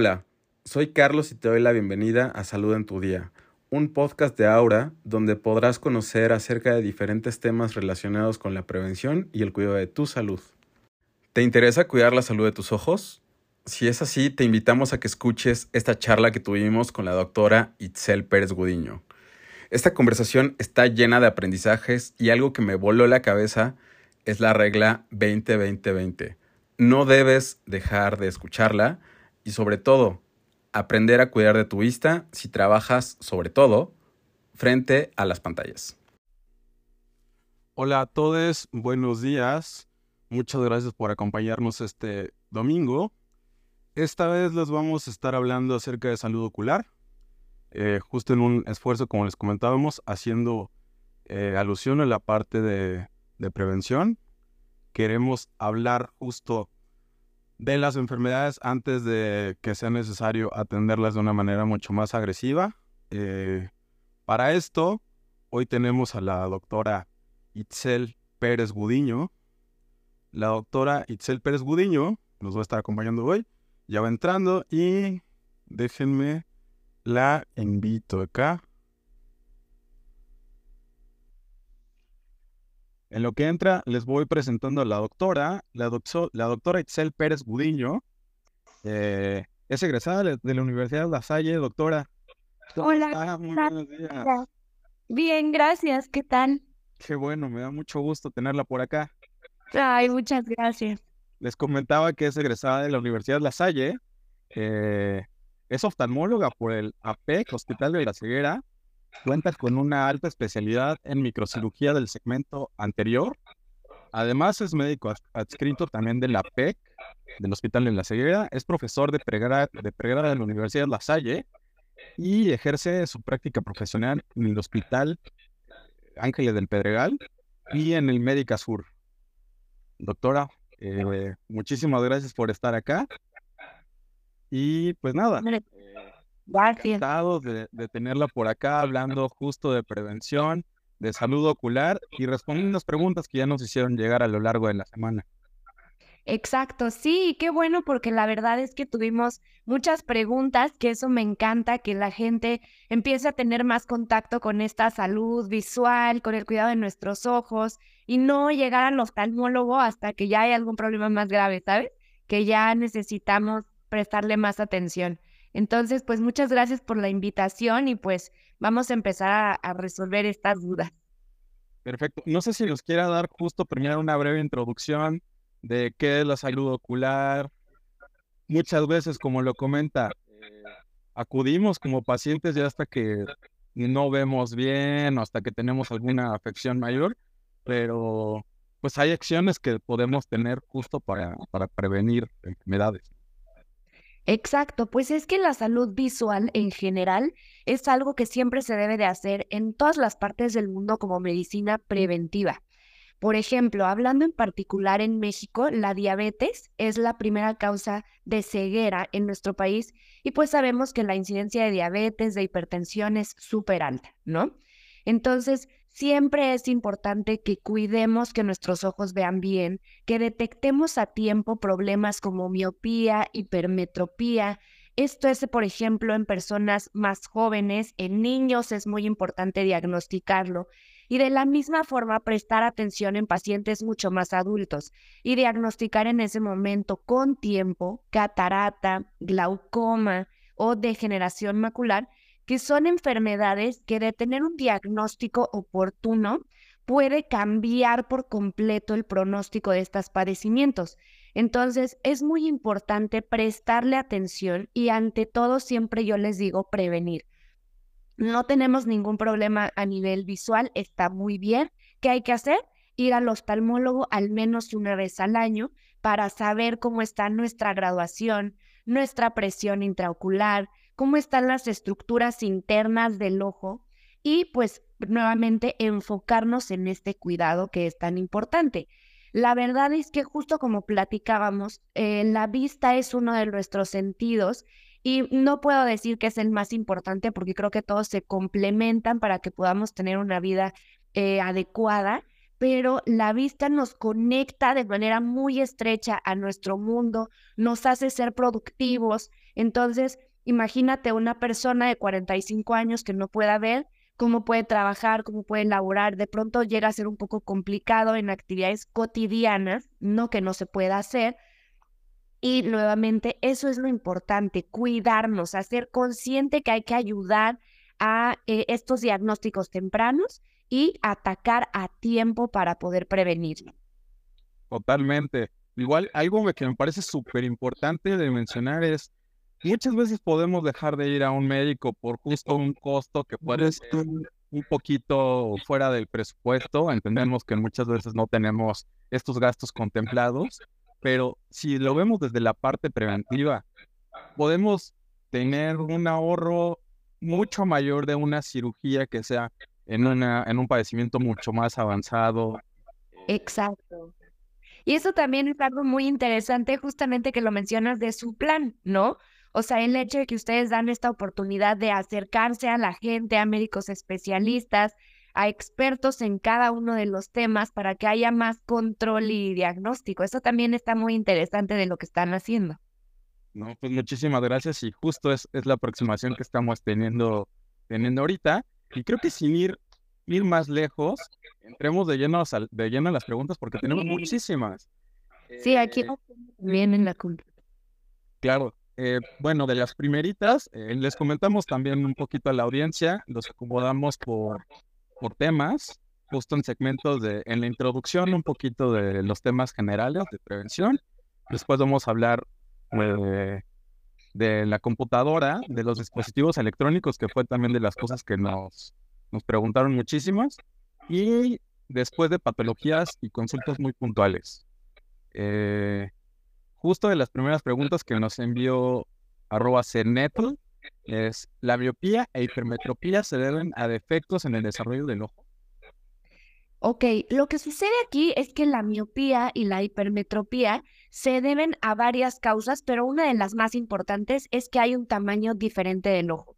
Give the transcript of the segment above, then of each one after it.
Hola, soy Carlos y te doy la bienvenida a Salud en tu Día, un podcast de Aura donde podrás conocer acerca de diferentes temas relacionados con la prevención y el cuidado de tu salud. ¿Te interesa cuidar la salud de tus ojos? Si es así, te invitamos a que escuches esta charla que tuvimos con la doctora Itzel Pérez Gudiño. Esta conversación está llena de aprendizajes y algo que me voló la cabeza es la regla 20-20-20. No debes dejar de escucharla y sobre todo, aprender a cuidar de tu vista si trabajas sobre todo frente a las pantallas. Hola a todos, buenos días. Muchas gracias por acompañarnos este domingo. Esta vez les vamos a estar hablando acerca de salud ocular, eh, justo en un esfuerzo, como les comentábamos, haciendo eh, alusión a la parte de, de prevención. Queremos hablar justo de las enfermedades antes de que sea necesario atenderlas de una manera mucho más agresiva. Eh, para esto, hoy tenemos a la doctora Itzel Pérez Gudiño. La doctora Itzel Pérez Gudiño nos va a estar acompañando hoy. Ya va entrando y déjenme la invito acá. En lo que entra, les voy presentando a la doctora, la, la doctora Itzel Pérez Gudiño. Eh, es egresada de, la Universidad de La Salle, doctora. Hola. muy buenos días. Bien, gracias. ¿Qué tal? Qué bueno, me da mucho gusto tenerla por acá. Ay, muchas gracias. Les comentaba que es egresada de la Universidad de La Salle. Eh, es oftalmóloga por el APEC, Hospital de la Ceguera, Cuenta con una alta especialidad en microcirugía del segmento anterior. Además, es médico adscrito también de la PEC, del Hospital de la Ceguera. Es profesor de pregrado de, pregrado de la Universidad de La Salle y ejerce su práctica profesional en el Hospital Ángeles del Pedregal y en el Médica Sur. Doctora, eh, muchísimas gracias por estar acá. Y pues nada, Gracias. De, de tenerla por acá hablando justo de prevención, de salud ocular y respondiendo las preguntas que ya nos hicieron llegar a lo largo de la semana. Exacto, sí, qué bueno porque la verdad es que tuvimos muchas preguntas, que eso me encanta, que la gente empiece a tener más contacto con esta salud visual, con el cuidado de nuestros ojos y no llegar al oftalmólogo hasta que ya hay algún problema más grave, ¿sabes? Que ya necesitamos prestarle más atención. Entonces, pues muchas gracias por la invitación y pues vamos a empezar a, resolver estas dudas. Perfecto. No sé si nos quiera dar justo primero una breve introducción de qué es la salud ocular. Muchas veces, como lo comenta, acudimos como pacientes ya hasta que no vemos bien o hasta que tenemos alguna afección mayor, pero pues hay acciones que podemos tener justo para, para prevenir enfermedades. Exacto, pues es que la salud visual en general es algo que siempre se debe de hacer en todas las partes del mundo como medicina preventiva. Por ejemplo, hablando en particular en México, la diabetes es la primera causa de ceguera en nuestro país y pues sabemos que la incidencia de diabetes, de hipertensión es súper alta, ¿no? Entonces, Siempre es importante que cuidemos que nuestros ojos vean bien, que detectemos a tiempo problemas como miopía, hipermetropía. Esto es, por ejemplo, en personas más jóvenes, en niños es muy importante diagnosticarlo y de la misma forma prestar atención en pacientes mucho más adultos y diagnosticar en ese momento con tiempo catarata, glaucoma o degeneración macular que son enfermedades que de tener un diagnóstico oportuno puede cambiar por completo el pronóstico de estos padecimientos. Entonces, es muy importante prestarle atención y ante todo siempre yo les digo prevenir. No tenemos ningún problema a nivel visual, está muy bien. ¿Qué hay que hacer? Ir al oftalmólogo al menos una vez al año para saber cómo está nuestra graduación, nuestra presión intraocular, cómo están las estructuras internas del ojo y pues nuevamente enfocarnos en este cuidado que es tan importante. La verdad es que justo como platicábamos, eh, la vista es uno de nuestros sentidos y no puedo decir que es el más importante porque creo que todos se complementan para que podamos tener una vida eh, adecuada, pero la vista nos conecta de manera muy estrecha a nuestro mundo, nos hace ser productivos. Entonces, imagínate una persona de 45 años que no pueda ver cómo puede trabajar, cómo puede laborar. De pronto llega a ser un poco complicado en actividades cotidianas, no que no se pueda hacer. Y nuevamente, eso es lo importante, cuidarnos, hacer consciente que hay que ayudar a eh, estos diagnósticos tempranos y atacar a tiempo para poder prevenirlo. Totalmente. Igual, algo que me parece súper importante de mencionar es, muchas veces podemos dejar de ir a un médico por justo un costo que puede ser un poquito fuera del presupuesto. Entendemos que muchas veces no tenemos estos gastos contemplados, pero si lo vemos desde la parte preventiva, podemos tener un ahorro mucho mayor de una cirugía que sea en, una, en un padecimiento mucho más avanzado. Exacto. Y eso también es algo muy interesante, justamente que lo mencionas de su plan, ¿no? O sea, el hecho de que ustedes dan esta oportunidad de acercarse a la gente, a médicos especialistas, a expertos en cada uno de los temas para que haya más control y diagnóstico. Eso también está muy interesante de lo que están haciendo. No, pues muchísimas gracias y justo es, es la aproximación que estamos teniendo, teniendo ahorita. Y creo que sin ir, ir más lejos, entremos de lleno, de lleno a las preguntas porque tenemos muchísimas. Sí, aquí eh, también en la cultura. Claro. Eh, bueno, de las primeritas, eh, les comentamos también un poquito a la audiencia, los acomodamos por, por temas, justo en segmentos de, en la introducción, un poquito de los temas generales de prevención. Después vamos a hablar de, de la computadora, de los dispositivos electrónicos, que fue también de las cosas que nos, nos preguntaron muchísimas. Y después de patologías y consultas muy puntuales. Eh, justo de las primeras preguntas que nos envió arroba es, ¿la miopía e hipermetropía se deben a defectos en el desarrollo del ojo? Ok, lo que sucede aquí es que la miopía y la hipermetropía se deben a varias causas, pero una de las más importantes es que hay un tamaño diferente del ojo.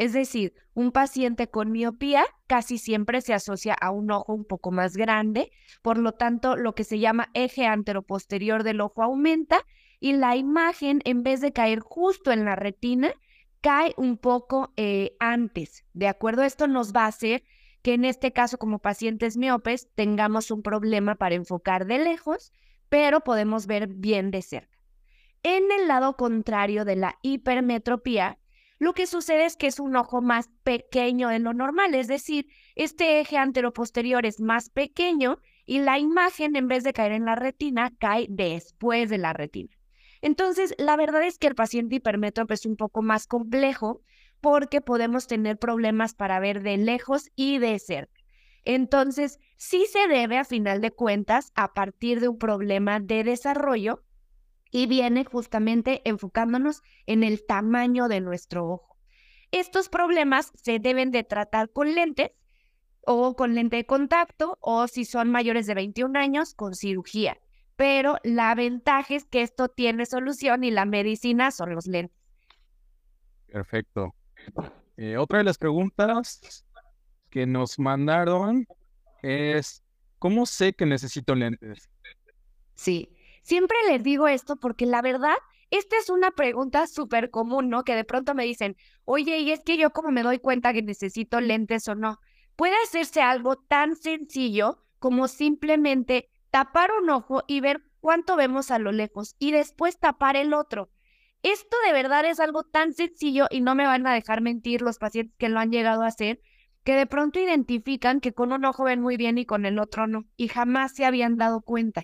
Es decir, un paciente con miopía casi siempre se asocia a un ojo un poco más grande, por lo tanto, lo que se llama eje anteroposterior del ojo aumenta y la imagen, en vez de caer justo en la retina, cae un poco eh, antes. ¿De acuerdo? Esto nos va a hacer que en este caso, como pacientes miopes, tengamos un problema para enfocar de lejos, pero podemos ver bien de cerca. En el lado contrario de la hipermetropía, lo que sucede es que es un ojo más pequeño de lo normal, es decir, este eje anteroposterior es más pequeño y la imagen, en vez de caer en la retina, cae después de la retina. Entonces, la verdad es que el paciente hipermétrope es un poco más complejo porque podemos tener problemas para ver de lejos y de cerca. Entonces, sí se debe, a final de cuentas, a partir de un problema de desarrollo y viene justamente enfocándonos en el tamaño de nuestro ojo. Estos problemas se deben de tratar con lentes o con lente de contacto o si son mayores de 21 años con cirugía. Pero la ventaja es que esto tiene solución y la medicina son los lentes. Perfecto. Eh, otra de las preguntas que nos mandaron es, ¿cómo sé que necesito lentes? Sí, siempre les digo esto porque la verdad, esta es una pregunta súper común, ¿no? Que de pronto me dicen, oye, y es que yo cómo me doy cuenta que necesito lentes o no. Puede hacerse algo tan sencillo como simplemente tapar un ojo y ver cuánto vemos a lo lejos y después tapar el otro. Esto de verdad es algo tan sencillo y no me van a dejar mentir los pacientes que lo han llegado a hacer, que de pronto identifican que con un ojo ven muy bien y con el otro no, y jamás se habían dado cuenta.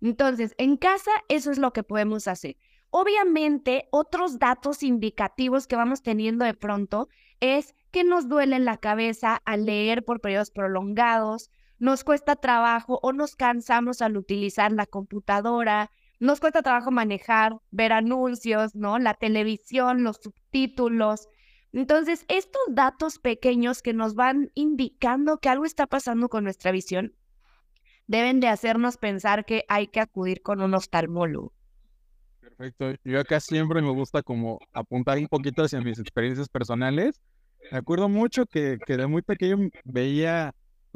Entonces, en casa eso es lo que podemos hacer. Obviamente, otros datos indicativos que vamos teniendo de pronto es que nos duele la cabeza al leer por periodos prolongados, nos cuesta trabajo o nos cansamos al utilizar la computadora, nos cuesta trabajo manejar, ver anuncios, ¿no? La televisión, los subtítulos. Entonces, estos datos pequeños que nos van indicando que algo está pasando con nuestra visión, deben de hacernos pensar que hay que acudir con un oftalmólogo. Perfecto. Yo acá siempre me gusta como apuntar un poquito hacia mis experiencias personales. Me acuerdo mucho que, que de muy pequeño veía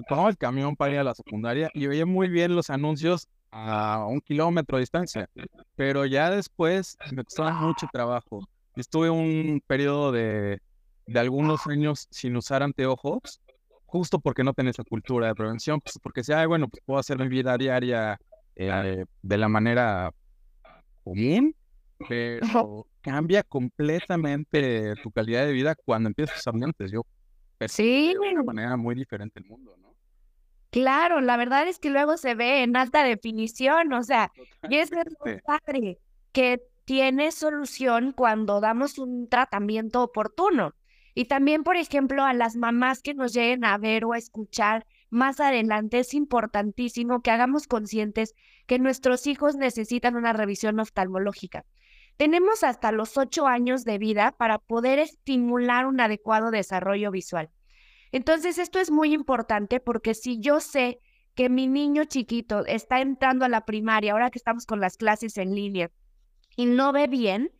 tomaba el camión para ir a la secundaria y veía muy bien los anuncios a un kilómetro de distancia, pero ya después me costaba mucho trabajo. Estuve un periodo de, de algunos años sin usar anteojos, justo porque no tenés la cultura de prevención, pues porque sea, bueno, pues puedo hacer mi vida diaria eh, de la manera común, pero cambia completamente tu calidad de vida cuando empiezas a usar lentes. Yo sí, de una manera muy diferente el mundo, ¿no? Claro, la verdad es que luego se ve en alta definición, o sea, y es padre que tiene solución cuando damos un tratamiento oportuno. Y también, por ejemplo, a las mamás que nos lleguen a ver o a escuchar más adelante, es importantísimo que hagamos conscientes que nuestros hijos necesitan una revisión oftalmológica. Tenemos hasta los ocho años de vida para poder estimular un adecuado desarrollo visual. Entonces, esto es muy importante porque si yo sé que mi niño chiquito está entrando a la primaria, ahora que estamos con las clases en línea, y no ve bien,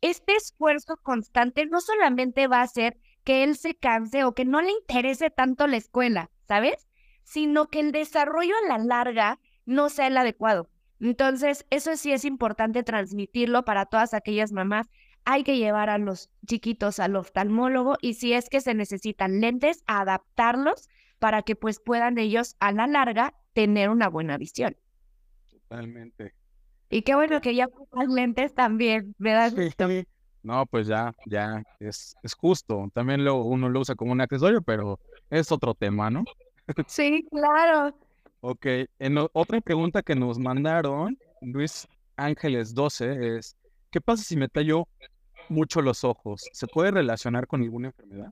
este esfuerzo constante no solamente va a hacer que él se canse o que no le interese tanto la escuela, ¿sabes? Sino que el desarrollo a la larga no sea el adecuado. Entonces, eso sí es importante transmitirlo para todas aquellas mamás. Hay que llevar a los chiquitos al oftalmólogo y si es que se necesitan lentes, adaptarlos para que pues puedan ellos a la larga tener una buena visión. Totalmente. Y qué bueno que ya pongan lentes también, ¿verdad? Sí. No, pues ya, ya es, es justo. También lo, uno lo usa como un accesorio, pero es otro tema, ¿no? Sí, claro. Ok, en otra pregunta que nos mandaron, Luis Ángeles 12, es, ¿qué pasa si me tallo mucho los ojos? ¿Se puede relacionar con alguna enfermedad?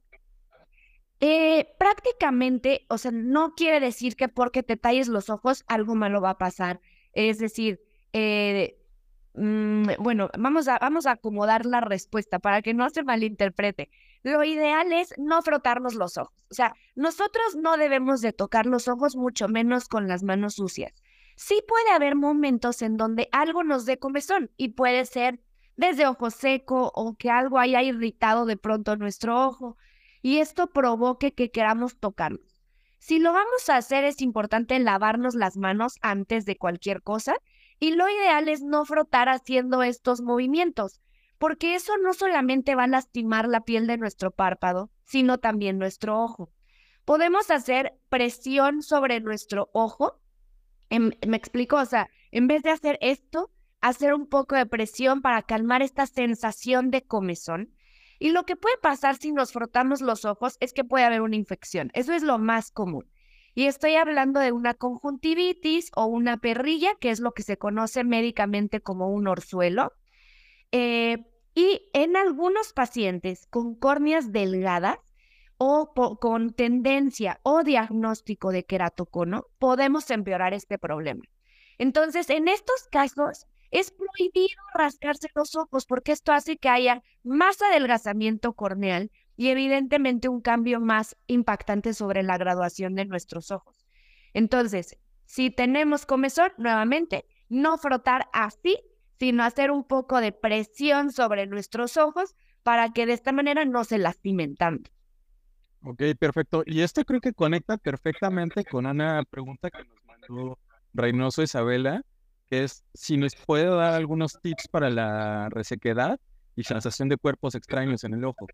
Eh, prácticamente, o sea, no quiere decir que porque te talles los ojos algo malo va a pasar. Es decir, eh, mm, bueno, vamos a, vamos a acomodar la respuesta para que no se malinterprete. Lo ideal es no frotarnos los ojos. O sea, nosotros no debemos de tocar los ojos, mucho menos con las manos sucias. Sí puede haber momentos en donde algo nos dé comezón y puede ser desde ojo seco o que algo haya irritado de pronto nuestro ojo y esto provoque que queramos tocarnos. Si lo vamos a hacer es importante lavarnos las manos antes de cualquier cosa y lo ideal es no frotar haciendo estos movimientos porque eso no solamente va a lastimar la piel de nuestro párpado, sino también nuestro ojo. Podemos hacer presión sobre nuestro ojo. Em, me explico, o sea, en vez de hacer esto, hacer un poco de presión para calmar esta sensación de comezón. Y lo que puede pasar si nos frotamos los ojos es que puede haber una infección. Eso es lo más común. Y estoy hablando de una conjuntivitis o una perrilla, que es lo que se conoce médicamente como un orzuelo. Eh, y en algunos pacientes con córneas delgadas o con tendencia o diagnóstico de queratocono, podemos empeorar este problema. Entonces, en estos casos, es prohibido rascarse los ojos porque esto hace que haya más adelgazamiento corneal y evidentemente un cambio más impactante sobre la graduación de nuestros ojos. Entonces, si tenemos comezón, nuevamente, no frotar así sino hacer un poco de presión sobre nuestros ojos para que de esta manera no se lastimen tanto. Ok, perfecto. Y esto creo que conecta perfectamente con una pregunta que nos mandó Reynoso Isabela, que es si nos puede dar algunos tips para la resequedad y sensación de cuerpos extraños en el ojo.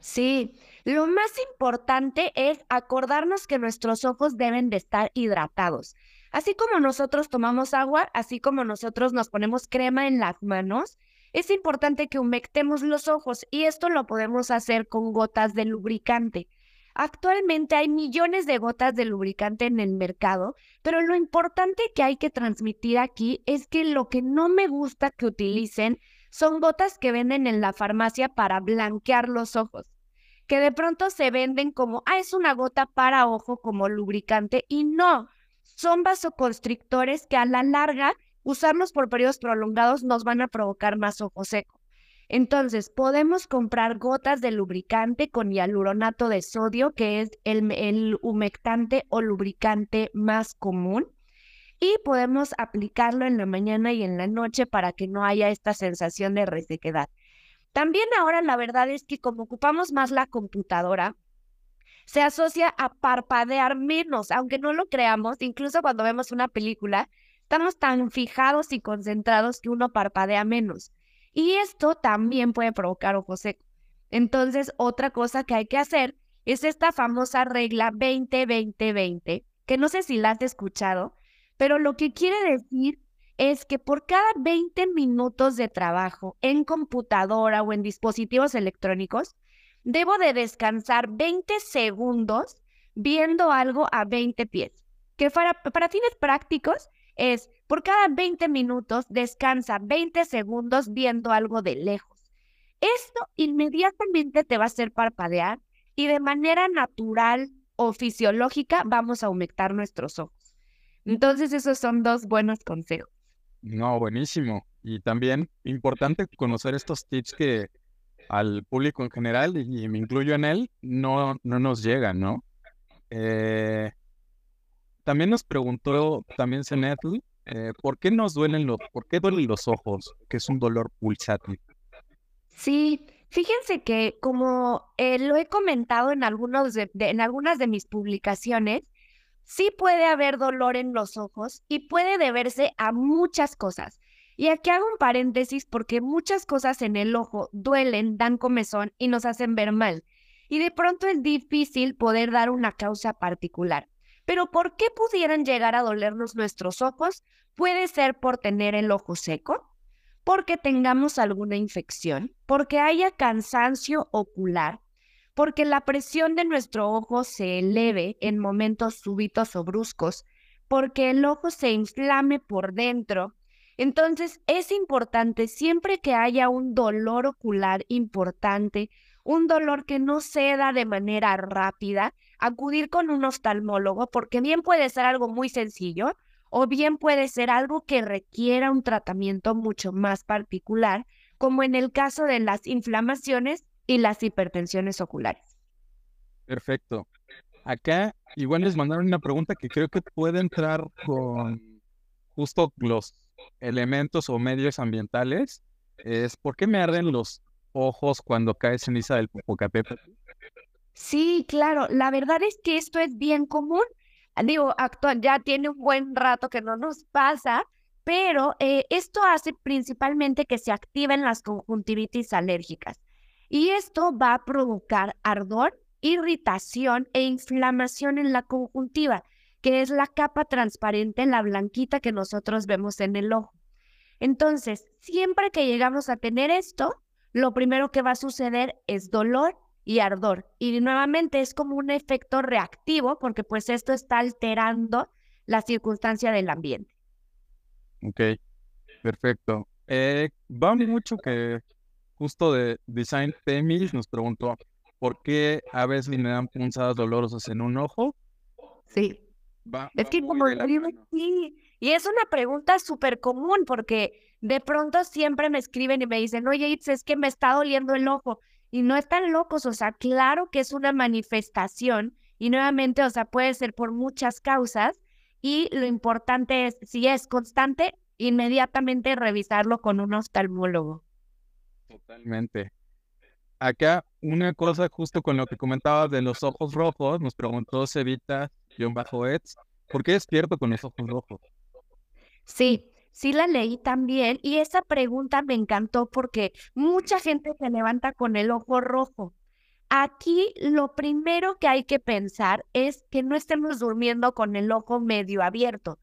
Sí, lo más importante es acordarnos que nuestros ojos deben de estar hidratados. Así como nosotros tomamos agua, así como nosotros nos ponemos crema en las manos, es importante que humectemos los ojos y esto lo podemos hacer con gotas de lubricante. Actualmente hay millones de gotas de lubricante en el mercado, pero lo importante que hay que transmitir aquí es que lo que no me gusta que utilicen son gotas que venden en la farmacia para blanquear los ojos, que de pronto se venden como, ah, es una gota para ojo como lubricante y no, son vasoconstrictores que a la larga, usarlos por periodos prolongados nos van a provocar más ojo seco. Entonces, podemos comprar gotas de lubricante con hialuronato de sodio, que es el, el humectante o lubricante más común, y podemos aplicarlo en la mañana y en la noche para que no haya esta sensación de resequedad. También ahora la verdad es que como ocupamos más la computadora, se asocia a parpadear menos, aunque no lo creamos, incluso cuando vemos una película, estamos tan fijados y concentrados que uno parpadea menos. Y esto también puede provocar ojo seco. Entonces, otra cosa que hay que hacer es esta famosa regla 20-20-20, que no sé si la has escuchado, pero lo que quiere decir es que por cada 20 minutos de trabajo en computadora o en dispositivos electrónicos, debo de descansar 20 segundos viendo algo a 20 pies. Que para, para fines prácticos es por cada 20 minutos descansa 20 segundos viendo algo de lejos. Esto inmediatamente te va a hacer parpadear y de manera natural o fisiológica vamos a aumentar nuestros ojos. Entonces esos son dos buenos consejos. No, buenísimo. Y también importante conocer estos tips que al público en general, y me incluyo en él, no, no nos llegan, ¿no? Eh, también nos preguntó, también Senetl, eh, ¿por qué nos duelen los, por qué duelen los ojos? Que es un dolor pulsátil. Sí, Fíjense que como eh, lo he comentado en, algunos en algunas de mis publicaciones, sí puede haber dolor en los ojos y puede deberse a muchas cosas. Y aquí hago un paréntesis porque muchas cosas en el ojo duelen, dan comezón y nos hacen ver mal. Y de pronto es difícil poder dar una causa particular. Pero ¿por qué pudieran llegar a dolernos nuestros ojos? Puede ser por tener el ojo seco, porque tengamos alguna infección, porque haya cansancio ocular, porque la presión de nuestro ojo se eleve en momentos súbitos o bruscos, porque el ojo se inflame por dentro. Entonces es importante siempre que haya un dolor ocular importante, un dolor que no ceda de manera rápida, acudir con un oftalmólogo, porque bien puede ser algo muy sencillo, o bien puede ser algo que requiera un tratamiento mucho más particular, como en el caso de las inflamaciones y las hipertensiones oculares. Perfecto. Acá igual les mandaron una pregunta que creo que puede entrar con justo los elementos o medios ambientales. Es ¿por qué me arden los ojos cuando cae ceniza del Popocatépetl? Sí, claro. La verdad es que esto es bien común digo, actual, ya tiene un buen rato que no nos pasa, pero eh, esto hace principalmente que se activen las conjuntivitis alérgicas. Y esto va a provocar ardor, irritación e inflamación en la conjuntiva, que es la capa transparente, la blanquita que nosotros vemos en el ojo. Entonces, siempre que llegamos a tener esto, lo primero que va a suceder es dolor y ardor. Y nuevamente es como un efecto reactivo porque pues esto está alterando la circunstancia del ambiente. Ok, perfecto. Eh, va mucho que justo de Design Temis nos preguntó por qué a veces me dan punzadas dolorosas en un ojo. Sí. es que como sí, y es una pregunta súper común porque de pronto siempre me escriben y me dicen, oye, es que me está doliendo el ojo y no están locos, o sea, claro que es una manifestación y nuevamente, o sea, puede ser por muchas causas y lo importante es, si es constante, inmediatamente revisarlo con un oftalmólogo. Totalmente. Acá, una cosa justo con lo que comentabas de los ojos rojos, nos preguntó Cevita, John Bajo ¿por qué despierto con los ojos rojos? Sí, sí la leí también y esa pregunta me encantó porque mucha gente se levanta con el ojo rojo. Aquí lo primero que hay que pensar es que no estemos durmiendo con el ojo medio abierto.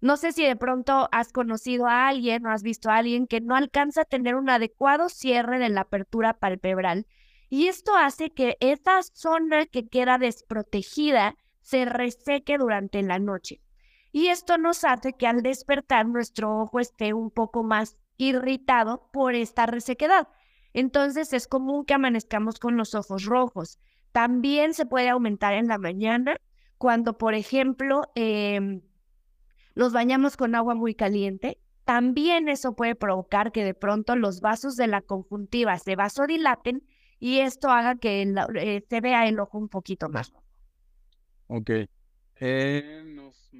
No sé si de pronto has conocido a alguien o has visto a alguien que no alcanza a tener un adecuado cierre de la apertura palpebral y esto hace que esa zona que queda desprotegida se reseque durante la noche y esto nos hace que al despertar nuestro ojo esté un poco más irritado por esta resequedad. Entonces es común que amanezcamos con los ojos rojos. También se puede aumentar en la mañana cuando, por ejemplo, eh, los bañamos con agua muy caliente. También eso puede provocar que de pronto los vasos de la conjuntiva se vasodilaten y esto haga que eh, se vea el ojo un poquito más. Ok. Eh,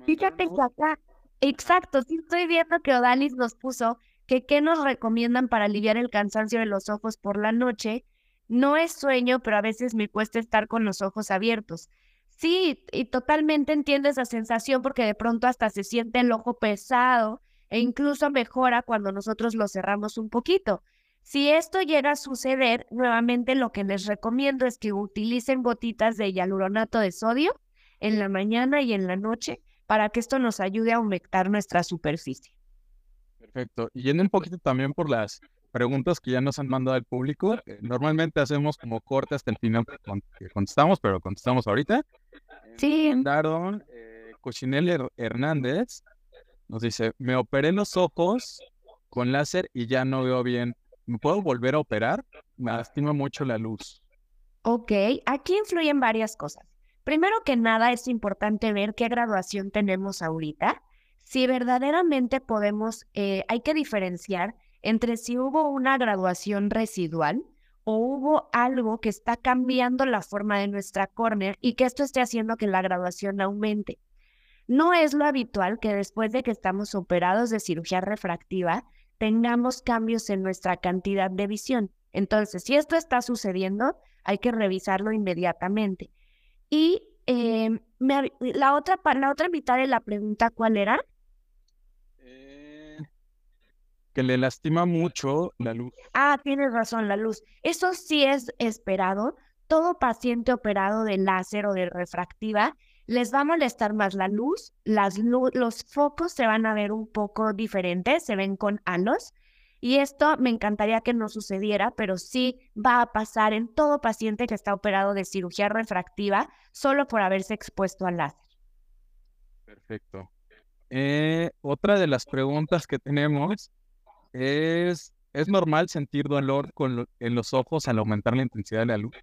Fíjate que acá, exacto, sí estoy viendo que Odalis nos puso que qué nos recomiendan para aliviar el cansancio de los ojos por la noche. no es sueño, pero a veces me cuesta estar con los ojos abiertos. Sí, y totalmente entiendo esa sensación porque de pronto hasta se siente el ojo pesado e incluso mejora cuando nosotros lo cerramos un poquito. Si esto llega a suceder, nuevamente lo que les recomiendo es que utilicen gotitas de hialuronato de sodio en la mañana y en la noche para que esto nos ayude a aumentar nuestra superficie. Perfecto. Y yendo un poquito también por las preguntas que ya nos han mandado al público. Eh, normalmente hacemos como corte hasta el final que contestamos, pero contestamos ahorita. Sí. Mandaron eh, Hernández. Nos dice, me operé los ojos con láser y ya no veo bien. ¿Me puedo volver a operar? Me lastima mucho la luz. Ok, aquí influyen varias cosas. Primero que nada, es importante ver qué graduación tenemos ahorita. Si verdaderamente podemos, eh, hay que diferenciar entre si hubo una graduación residual o hubo algo que está cambiando la forma de nuestra córnea y que esto esté haciendo que la graduación aumente. No es lo habitual que después de que estamos operados de cirugía refractiva tengamos cambios en nuestra cantidad de visión. Entonces, si esto está sucediendo, hay que revisarlo inmediatamente. Y em, la, otra, la otra mitad de la pregunta, ¿cuál era? Que le lastima mucho la luz. Ah, tienes razón, la luz. Eso sí es esperado. Todo paciente operado de láser o de refractiva les va a molestar más la luz, las los focos se van a ver un poco diferentes, se ven con halos. Y esto me encantaría que no sucediera, pero sí va a pasar en todo paciente que está operado de cirugía refractiva solo por haberse expuesto al láser. Perfecto. Eh, otra de las preguntas que tenemos es, ¿es normal sentir dolor con en los ojos al aumentar la intensidad de la luz?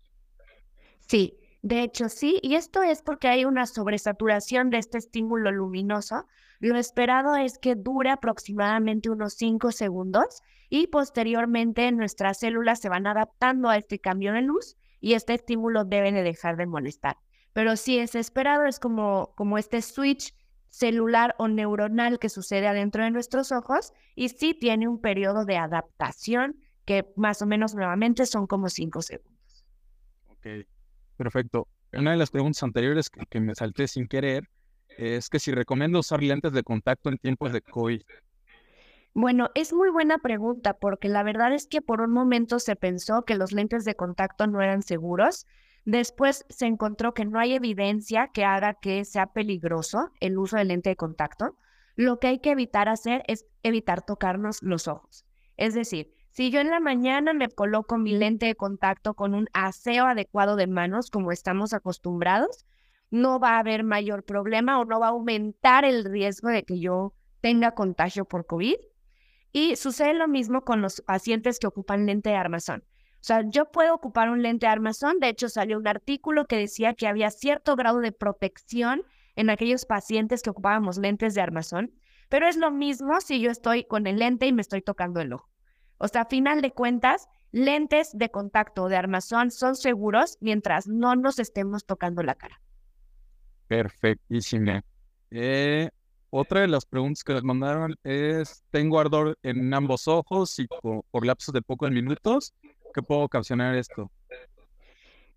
Sí, de hecho sí, y esto es porque hay una sobresaturación de este estímulo luminoso. Lo esperado es que dure aproximadamente unos 5 segundos y posteriormente nuestras células se van adaptando a este cambio de luz y este estímulo debe de dejar de molestar. Pero si es esperado, es como, como este switch celular o neuronal que sucede adentro de nuestros ojos y sí tiene un periodo de adaptación que más o menos nuevamente son como cinco segundos. Ok, perfecto. Una de las preguntas anteriores que, me salté sin querer es que si recomiendo usar lentes de contacto en tiempos de COVID. Bueno, es muy buena pregunta porque la verdad es que por un momento se pensó que los lentes de contacto no eran seguros, Después se encontró que no hay evidencia que haga que sea peligroso el uso del lente de contacto. Lo que hay que evitar hacer es evitar tocarnos los ojos. Es decir, si yo en la mañana me coloco mi lente de contacto con un aseo adecuado de manos, como estamos acostumbrados, no va a haber mayor problema o no va a aumentar el riesgo de que yo tenga contagio por COVID. Y sucede lo mismo con los pacientes que ocupan lente de armazón. Sea, yo puedo ocupar un lente de armazón. De hecho, salió un artículo que decía que había cierto grado de protección en aquellos pacientes que ocupábamos lentes de armazón. Pero es lo mismo si yo estoy con el lente y me estoy tocando el ojo. O sea, a final de cuentas, lentes de contacto de armazón son seguros mientras no nos estemos tocando la cara. Perfectísimo. Eh, otra de las preguntas que les mandaron es, tengo ardor en ambos ojos y por, por lapsos de pocos minutos ¿Qué puedo ocasionar esto?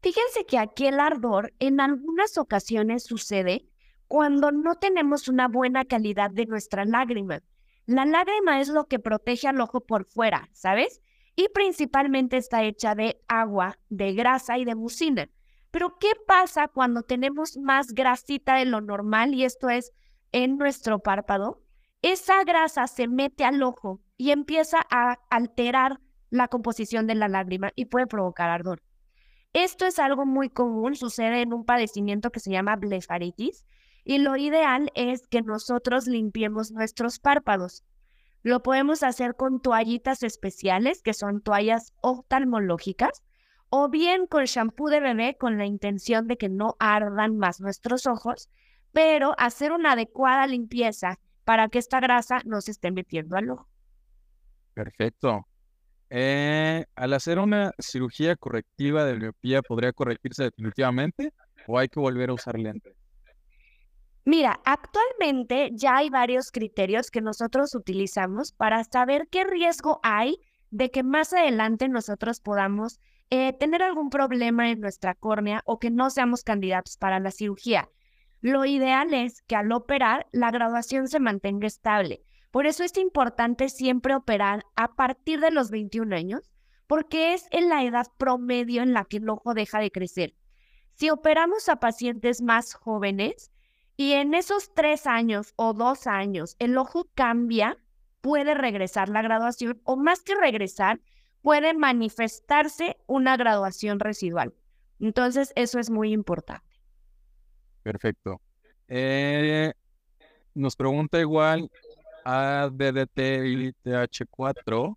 Fíjense que aquí el ardor en algunas ocasiones sucede cuando no tenemos una buena calidad de nuestra lágrima. La lágrima es lo que protege al ojo por fuera, ¿sabes? Y principalmente está hecha de agua, de grasa y de mucina. Pero ¿qué pasa cuando tenemos más grasita de lo normal y esto es en nuestro párpado? Esa grasa se mete al ojo y empieza a alterar la composición de la lágrima y puede provocar ardor. Esto es algo muy común, sucede en un padecimiento que se llama blefaritis y lo ideal es que nosotros limpiemos nuestros párpados. Lo podemos hacer con toallitas especiales, que son toallas oftalmológicas, o bien con shampoo de bebé con la intención de que no ardan más nuestros ojos, pero hacer una adecuada limpieza para que esta grasa no se esté metiendo al ojo. Perfecto. Eh, al hacer una cirugía correctiva de miopía, ¿podría corregirse definitivamente o hay que volver a usar lentes? Mira, actualmente ya hay varios criterios que nosotros utilizamos para saber qué riesgo hay de que más adelante nosotros podamos eh, tener algún problema en nuestra córnea o que no seamos candidatos para la cirugía. Lo ideal es que al operar la graduación se mantenga estable. Por eso es importante siempre operar a partir de los 21 años, porque es en la edad promedio en la que el ojo deja de crecer. Si operamos a pacientes más jóvenes y en esos tres años o dos años el ojo cambia, puede regresar la graduación o más que regresar, puede manifestarse una graduación residual. Entonces, eso es muy importante. Perfecto. Eh, nos pregunta igual ADDT-TH4,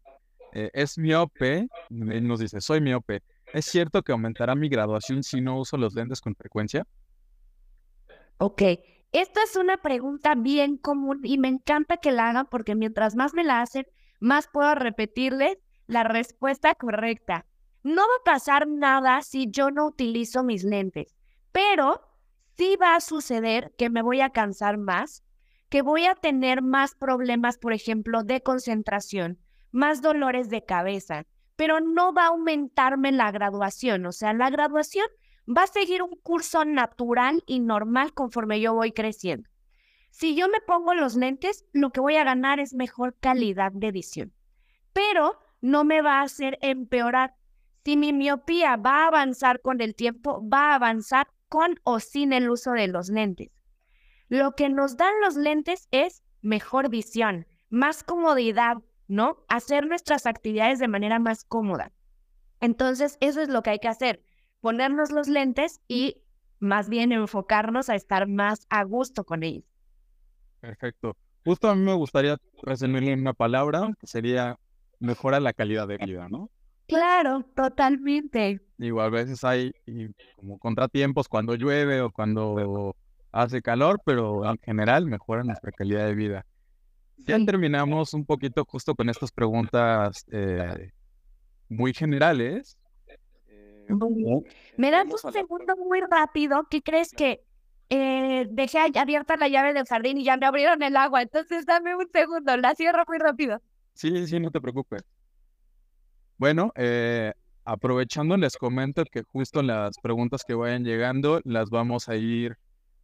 eh, ¿es miope? Él nos dice, soy miope. ¿Es cierto que aumentará mi graduación si no uso los lentes con frecuencia? Ok, esta es una pregunta bien común y me encanta que la hagan porque mientras más me la hacen, más puedo repetirles la respuesta correcta. No va a pasar nada si yo no utilizo mis lentes, pero sí va a suceder que me voy a cansar más, que voy a tener más problemas, por ejemplo, de concentración, más dolores de cabeza, pero no va a aumentarme la graduación. O sea, la graduación va a seguir un curso natural y normal conforme yo voy creciendo. Si yo me pongo los lentes, lo que voy a ganar es mejor calidad de visión. Pero no me va a hacer empeorar. Si mi miopía va a avanzar con el tiempo, va a avanzar con o sin el uso de los lentes. Lo que nos dan los lentes es mejor visión, más comodidad, ¿no? Hacer nuestras actividades de manera más cómoda. Entonces, eso es lo que hay que hacer, ponernos los lentes y más bien enfocarnos a estar más a gusto con ellos. Perfecto. Justo a mí me gustaría resumirle una palabra, que sería mejora la calidad de vida, ¿no? Claro, totalmente. Igual a veces hay como contratiempos cuando llueve o cuando hace calor, pero en general mejora nuestra calidad de vida. Ya terminamos un poquito justo con estas preguntas eh, muy generales. Eh, Me das un segundo muy rápido. ¿Qué crees que eh, dejé abierta la llave del jardín y ya me abrieron el agua? Entonces dame un segundo, la cierro muy rápido. Sí, sí, no te preocupes. Bueno, eh, aprovechando les comento que justo las preguntas que vayan llegando las vamos a ir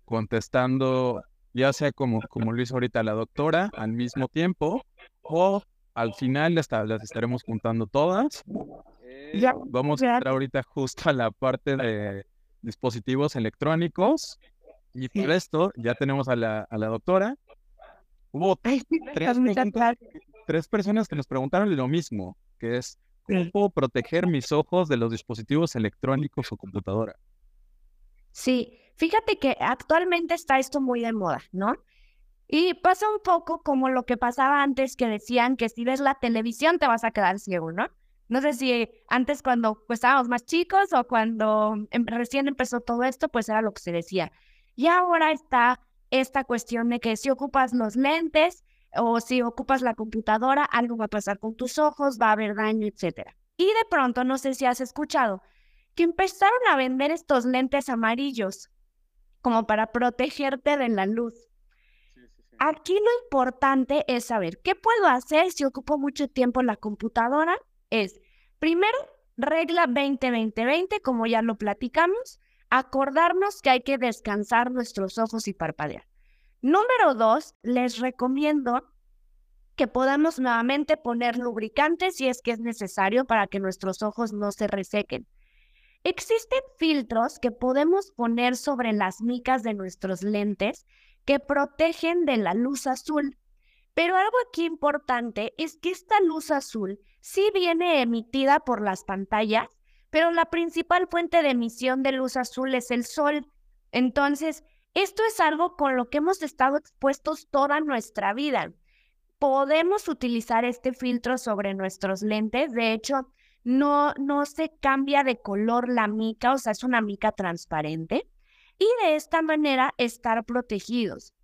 contestando, ya sea como, como lo hizo ahorita la doctora, al mismo tiempo, o al final las, las estaremos juntando todas. ya, vamos a entrar ahorita justo a la parte de dispositivos electrónicos. Y por esto ya tenemos a la, a la doctora. Hubo tres tres personas que nos preguntaron lo mismo, que es, ¿cómo puedo proteger mis ojos de los dispositivos electrónicos o computadora? Sí, fíjate que actualmente está esto muy de moda, ¿no? Y pasa un poco como lo que pasaba antes, que decían que si ves la televisión te vas a quedar ciego, ¿no? No sé si antes cuando pues, estábamos más chicos o cuando em, recién empezó todo esto, pues era lo que se decía. Y ahora está esta cuestión de que si ocupas los lentes, o si ocupas la computadora, algo va a pasar con tus ojos, va a haber daño, etc. Y de pronto, no sé si has escuchado, que empezaron a vender estos lentes amarillos como para protegerte de la luz. Aquí lo importante es saber qué puedo hacer si ocupo mucho tiempo la computadora. Es, primero, regla 20-20-20, como ya lo platicamos, acordarnos que hay que descansar nuestros ojos y parpadear. Número dos, les recomiendo que podamos nuevamente poner lubricantes si es que es necesario para que nuestros ojos no se resequen. Existen filtros que podemos poner sobre las micas de nuestros lentes que protegen de la luz azul. Pero algo aquí importante es que esta luz azul sí viene emitida por las pantallas, pero la principal fuente de emisión de luz azul es el sol. Entonces, esto es algo con lo que hemos estado expuestos toda nuestra vida. Podemos utilizar este filtro sobre nuestros lentes. De hecho, no, no se cambia de color la mica, o sea, es una mica transparente. Y de esta manera estar protegidos.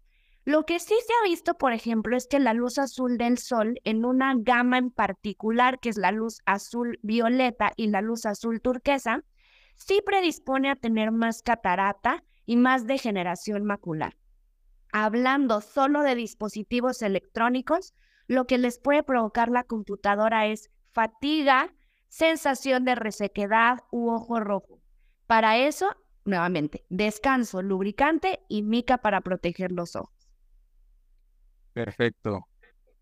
Lo que sí se ha visto, por ejemplo, es que la luz azul del sol en una gama en particular, que es la luz azul violeta y la luz azul turquesa, sí predispone a tener más catarata y más degeneración macular. Hablando solo de dispositivos electrónicos, lo que les puede provocar la computadora es fatiga, sensación de resequedad u ojo rojo. Para eso, nuevamente, descanso, lubricante y mica para proteger los ojos. Perfecto.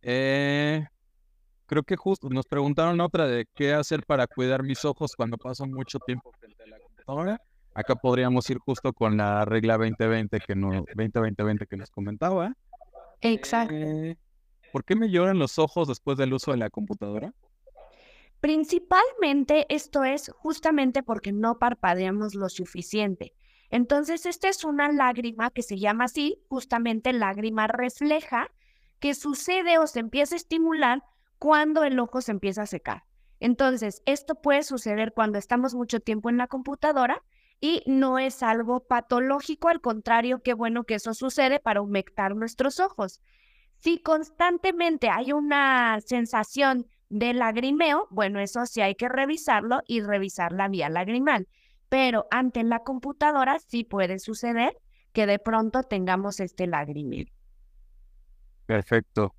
Eh, creo que justo nos preguntaron otra de qué hacer para cuidar mis ojos cuando paso mucho tiempo frente a la computadora. Acá podríamos ir justo con la regla 2020 que no 2020 que nos comentaba. Exacto. Eh, ¿Por qué me lloran los ojos después del uso de la computadora? Principalmente esto es justamente porque no parpadeamos lo suficiente. Entonces, esta es una lágrima que se llama así, justamente lágrima refleja, que sucede o se empieza a estimular cuando el ojo se empieza a secar. Entonces, esto puede suceder cuando estamos mucho tiempo en la computadora y no es algo patológico, al contrario, qué bueno que eso sucede para humectar nuestros ojos. Si constantemente hay una sensación de lagrimeo, bueno, eso sí hay que revisarlo y revisar la vía lagrimal. Pero ante la computadora sí puede suceder que de pronto tengamos este lagrimeo. Perfecto.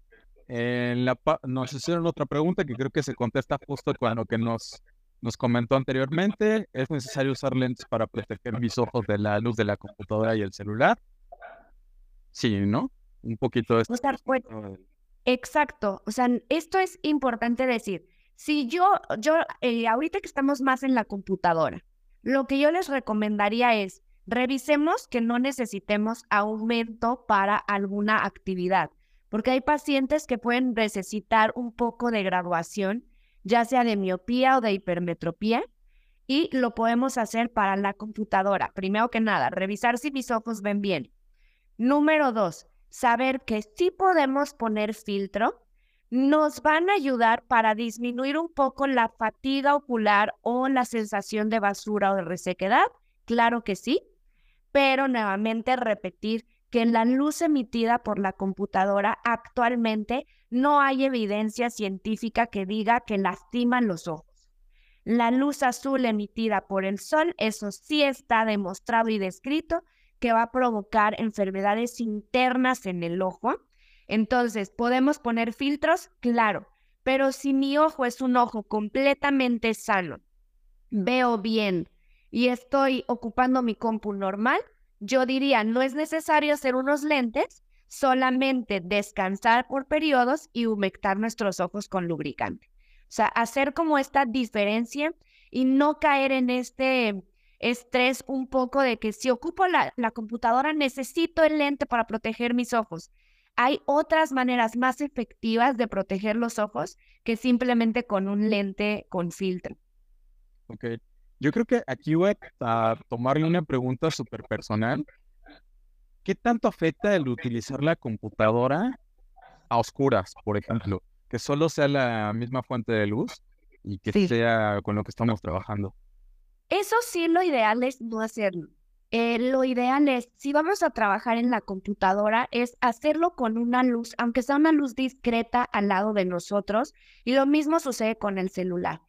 En la nos hicieron otra pregunta que creo que se contesta justo con lo que nos, nos comentó anteriormente. ¿Es necesario usar lentes para proteger mis ojos de la luz de la computadora y el celular? Sí, ¿no? Un poquito de esto. Exacto, o sea, esto es importante decir. Si yo, yo, eh, ahorita que estamos más en la computadora, lo que yo les recomendaría es, revisemos que no necesitemos aumento para alguna actividad, porque hay pacientes que pueden necesitar un poco de graduación, ya sea de miopía o de hipermetropía, y lo podemos hacer para la computadora. Primero que nada, revisar si mis ojos ven bien. Número dos, saber que sí podemos poner filtro, nos van a ayudar para disminuir un poco la fatiga ocular o la sensación de basura o de resequedad. Claro que sí, pero nuevamente repetir que la luz emitida por la computadora actualmente no hay evidencia científica que diga que lastiman los ojos. La luz azul emitida por el sol, eso sí está demostrado y descrito, que va a provocar enfermedades internas en el ojo. Entonces, ¿podemos poner filtros? Claro, pero si mi ojo es un ojo completamente sano, veo bien y estoy ocupando mi compu normal, yo diría, no es necesario hacer unos lentes, solamente descansar por periodos y humectar nuestros ojos con lubricante. O sea, hacer como esta diferencia y no caer en este estrés un poco de que si ocupo la, computadora necesito el lente para proteger mis ojos. Hay otras maneras más efectivas de proteger los ojos que simplemente con un lente con filtro. Ok. Yo creo que aquí voy a tomarle una pregunta súper personal. ¿Qué tanto afecta el utilizar la computadora a oscuras, por ejemplo? Que solo sea la misma fuente de luz y que sea con lo que estamos trabajando. Eso sí, lo ideal es no hacerlo. Eh, lo ideal es, si vamos a trabajar en la computadora, es hacerlo con una luz, aunque sea una luz discreta al lado de nosotros. Y lo mismo sucede con el celular.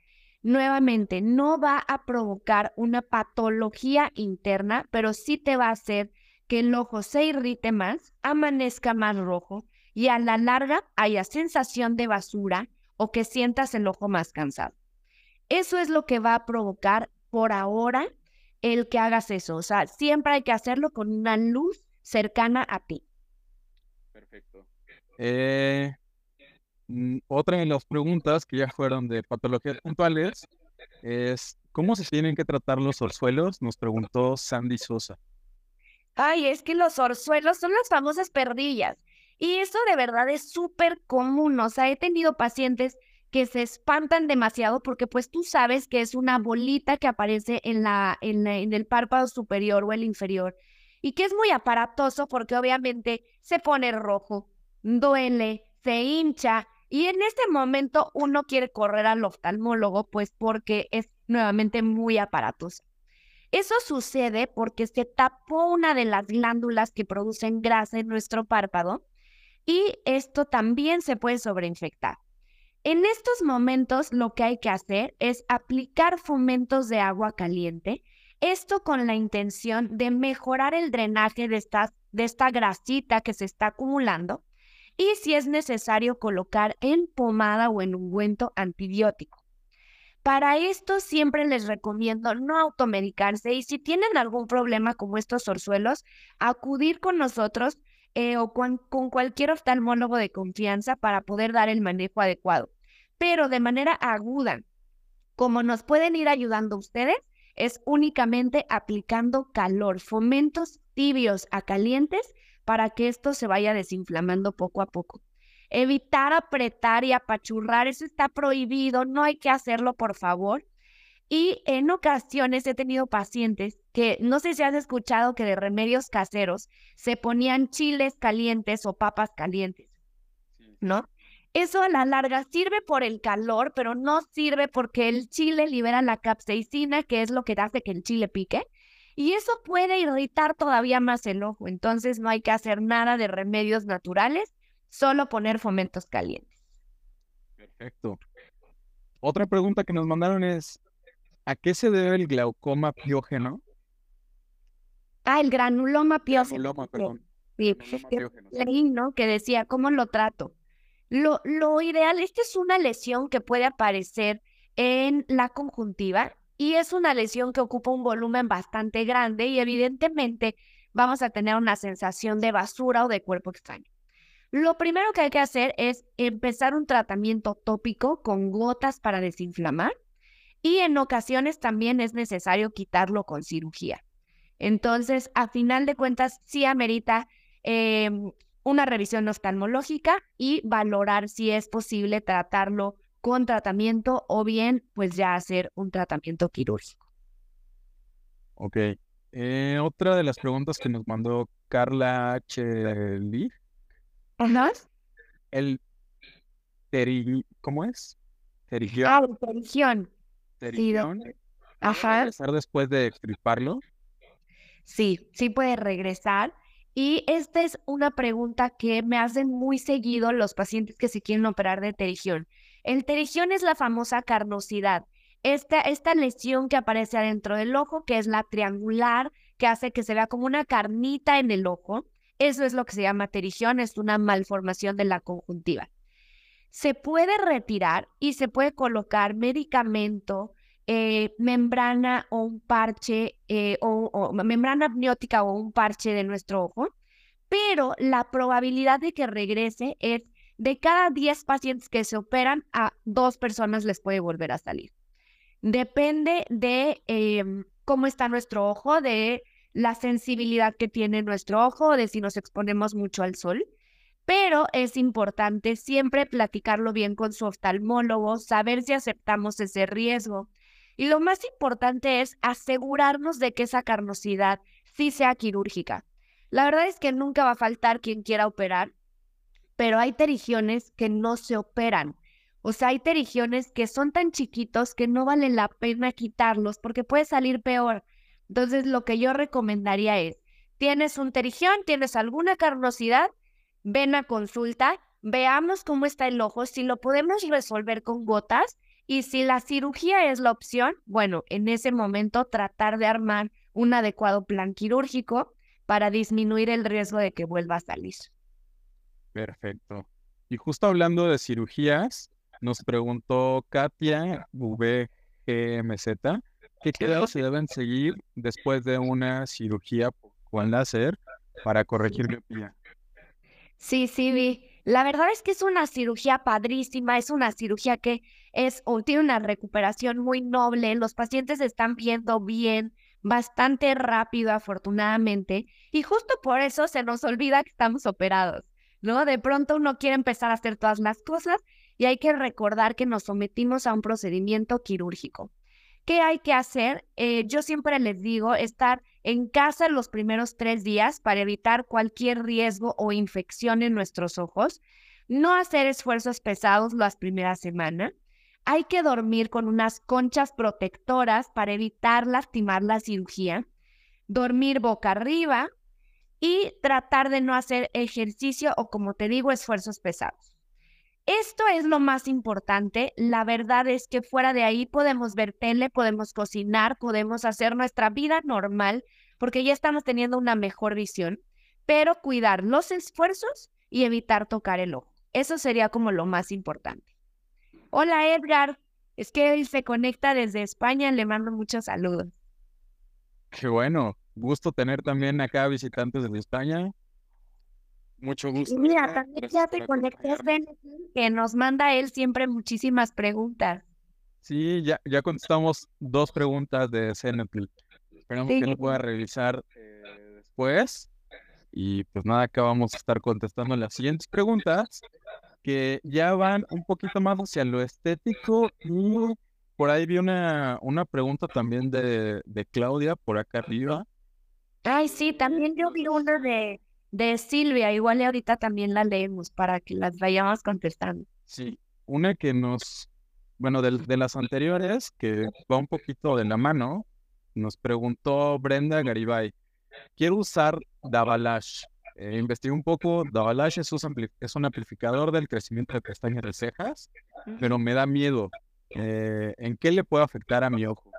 Nuevamente, no va a provocar una patología interna, pero sí te va a hacer que el ojo se irrite más, amanezca más rojo y a la larga haya sensación de basura o que sientas el ojo más cansado. Eso es lo que va a provocar por ahora el que hagas eso. O sea, siempre hay que hacerlo con una luz cercana a ti. Perfecto. Eh, mm, otra de las preguntas que ya fueron de patologías puntuales es, ¿cómo se tienen que tratar los orzuelos? Nos preguntó Sandy Sosa. Ay, es que los orzuelos son las famosas perdillas. Y eso de verdad es súper común. O sea, he tenido pacientes que se espantan demasiado porque pues tú sabes que es una bolita que aparece en, la, en, en el párpado superior o el inferior y que es muy aparatoso porque obviamente se pone rojo, duele, se hincha y en este momento uno quiere correr al oftalmólogo pues porque es nuevamente muy aparatoso. Eso sucede porque se tapó una de las glándulas que producen grasa en nuestro párpado y esto también se puede sobreinfectar. En estos momentos lo que hay que hacer es aplicar fomentos de agua caliente, esto con la intención de mejorar el drenaje de esta, grasita que se está acumulando y si es necesario colocar en pomada o en ungüento antibiótico. Para esto siempre les recomiendo no automedicarse y si tienen algún problema como estos orzuelos, acudir con nosotros eh, o con, con cualquier oftalmólogo de confianza para poder dar el manejo adecuado, pero de manera aguda. Como nos pueden ir ayudando ustedes, es únicamente aplicando calor, fomentos tibios a calientes para que esto se vaya desinflamando poco a poco. Evitar apretar y apachurrar, eso está prohibido, no hay que hacerlo, por favor. Y en ocasiones he tenido pacientes que no sé si has escuchado que de remedios caseros se ponían chiles calientes o papas calientes, ¿no? Eso a la larga sirve por el calor, pero no sirve porque el chile libera la capsaicina, que es lo que hace que el chile pique. Y eso puede irritar todavía más el ojo. Entonces no hay que hacer nada de remedios naturales solo poner fomentos calientes. Perfecto. Otra pregunta que nos mandaron es, ¿a qué se debe el glaucoma piógeno? Ah, el granuloma piógeno. Granuloma, perdón. Sí, leí, ¿no? Que decía, ¿cómo lo trato? Lo, lo ideal, esta es una lesión que puede aparecer en la conjuntiva y es una lesión que ocupa un volumen bastante grande y evidentemente vamos a tener una sensación de basura o de cuerpo extraño. Lo primero que hay que hacer es empezar un tratamiento tópico con gotas para desinflamar y en ocasiones también es necesario quitarlo con cirugía. Entonces, a final de cuentas, sí amerita em, una revisión oftalmológica y valorar si es posible tratarlo con tratamiento o bien pues ya hacer un tratamiento quirúrgico. Ok. Eh, otra de las preguntas que nos mandó Carla H. Ajá. El teri... ¿Cómo es? Terigión. Ah, terigión. Terigión. Ajá. regresar después de extirparlo? Sí, sí puede regresar. Y esta es una pregunta que me hacen muy seguido los pacientes que se quieren operar de terigión. El terigión es la famosa carnosidad. Esta, esta lesión que aparece adentro del ojo, que es la triangular, que hace que se vea como una carnita en el ojo. Eso es lo que se llama terigión, es una malformación de la conjuntiva. Se puede retirar y se puede colocar medicamento, eh, membrana o un parche, eh, o, membrana amniótica o un parche de nuestro ojo, pero la probabilidad de que regrese es de cada 10 pacientes que se operan, a dos personas les puede volver a salir. Depende de em, cómo está nuestro ojo, de la sensibilidad que tiene nuestro ojo, de si nos exponemos mucho al sol. Pero es importante siempre platicarlo bien con su oftalmólogo, saber si aceptamos ese riesgo. Y lo más importante es asegurarnos de que esa carnosidad sí sea quirúrgica. La verdad es que nunca va a faltar quien quiera operar, pero hay terigiones que no se operan. O sea, hay terigiones que son tan chiquitos que no vale la pena quitarlos porque puede salir peor. Entonces, lo que yo recomendaría es, tienes un terigión, tienes alguna carnosidad, ven a consulta, veamos cómo está el ojo, si lo podemos resolver con gotas y si la cirugía es la opción, bueno, en ese momento tratar de armar un adecuado plan quirúrgico para disminuir el riesgo de que vuelva a salir. Perfecto. Y justo hablando de cirugías, nos preguntó Katia VGMZ ¿Qué cuidados se deben seguir después de una cirugía con láser para corregir miopía? Sí, sí, vi. La verdad es que es una cirugía padrísima, es una cirugía que es o tiene una recuperación muy noble, los pacientes están viendo bien, bastante rápido afortunadamente, y justo por eso se nos olvida que estamos operados, ¿no? De pronto uno quiere empezar a hacer todas las cosas y hay que recordar que nos sometimos a un procedimiento quirúrgico. ¿Qué hay que hacer? Eh, yo siempre les digo estar en casa los primeros tres días para evitar cualquier riesgo o infección en nuestros ojos. No hacer esfuerzos pesados las primeras semanas. Hay que dormir con unas conchas protectoras para evitar lastimar la cirugía. Dormir boca arriba y tratar de no hacer ejercicio o, como te digo, esfuerzos pesados. Esto es lo más importante. La verdad es que fuera de ahí podemos ver tele, podemos cocinar, podemos hacer nuestra vida normal porque ya estamos teniendo una mejor visión, pero cuidar los esfuerzos y evitar tocar el ojo. Eso sería como lo más importante. Hola Edgar, Es que él se conecta desde España, le mando muchos saludos. Qué bueno, gusto tener también acá visitantes desde España. Mucho gusto. mira, también ya te conectas, que nos manda él siempre muchísimas preguntas. Sí, ya, ya contestamos dos preguntas de Zenetl. Esperamos que lo pueda revisar eh, después. Y pues nada, acá vamos a estar contestando las siguientes preguntas que ya van un poquito más hacia lo estético y por ahí vi una, una pregunta también de, de Claudia por acá arriba. Ay, sí, también yo vi una de, de Silvia, igual ahorita también la leemos para que las vayamos contestando. Sí, una que nos, bueno, de, de las anteriores, que va un poquito de la mano, nos preguntó Brenda Garibay. Quiero usar Davalash. Eh, investigué un poco. Davalash es un, es un amplificador del crecimiento de pestañas de cejas, pero me da miedo. Eh, ¿En qué le puede afectar a mi ojo?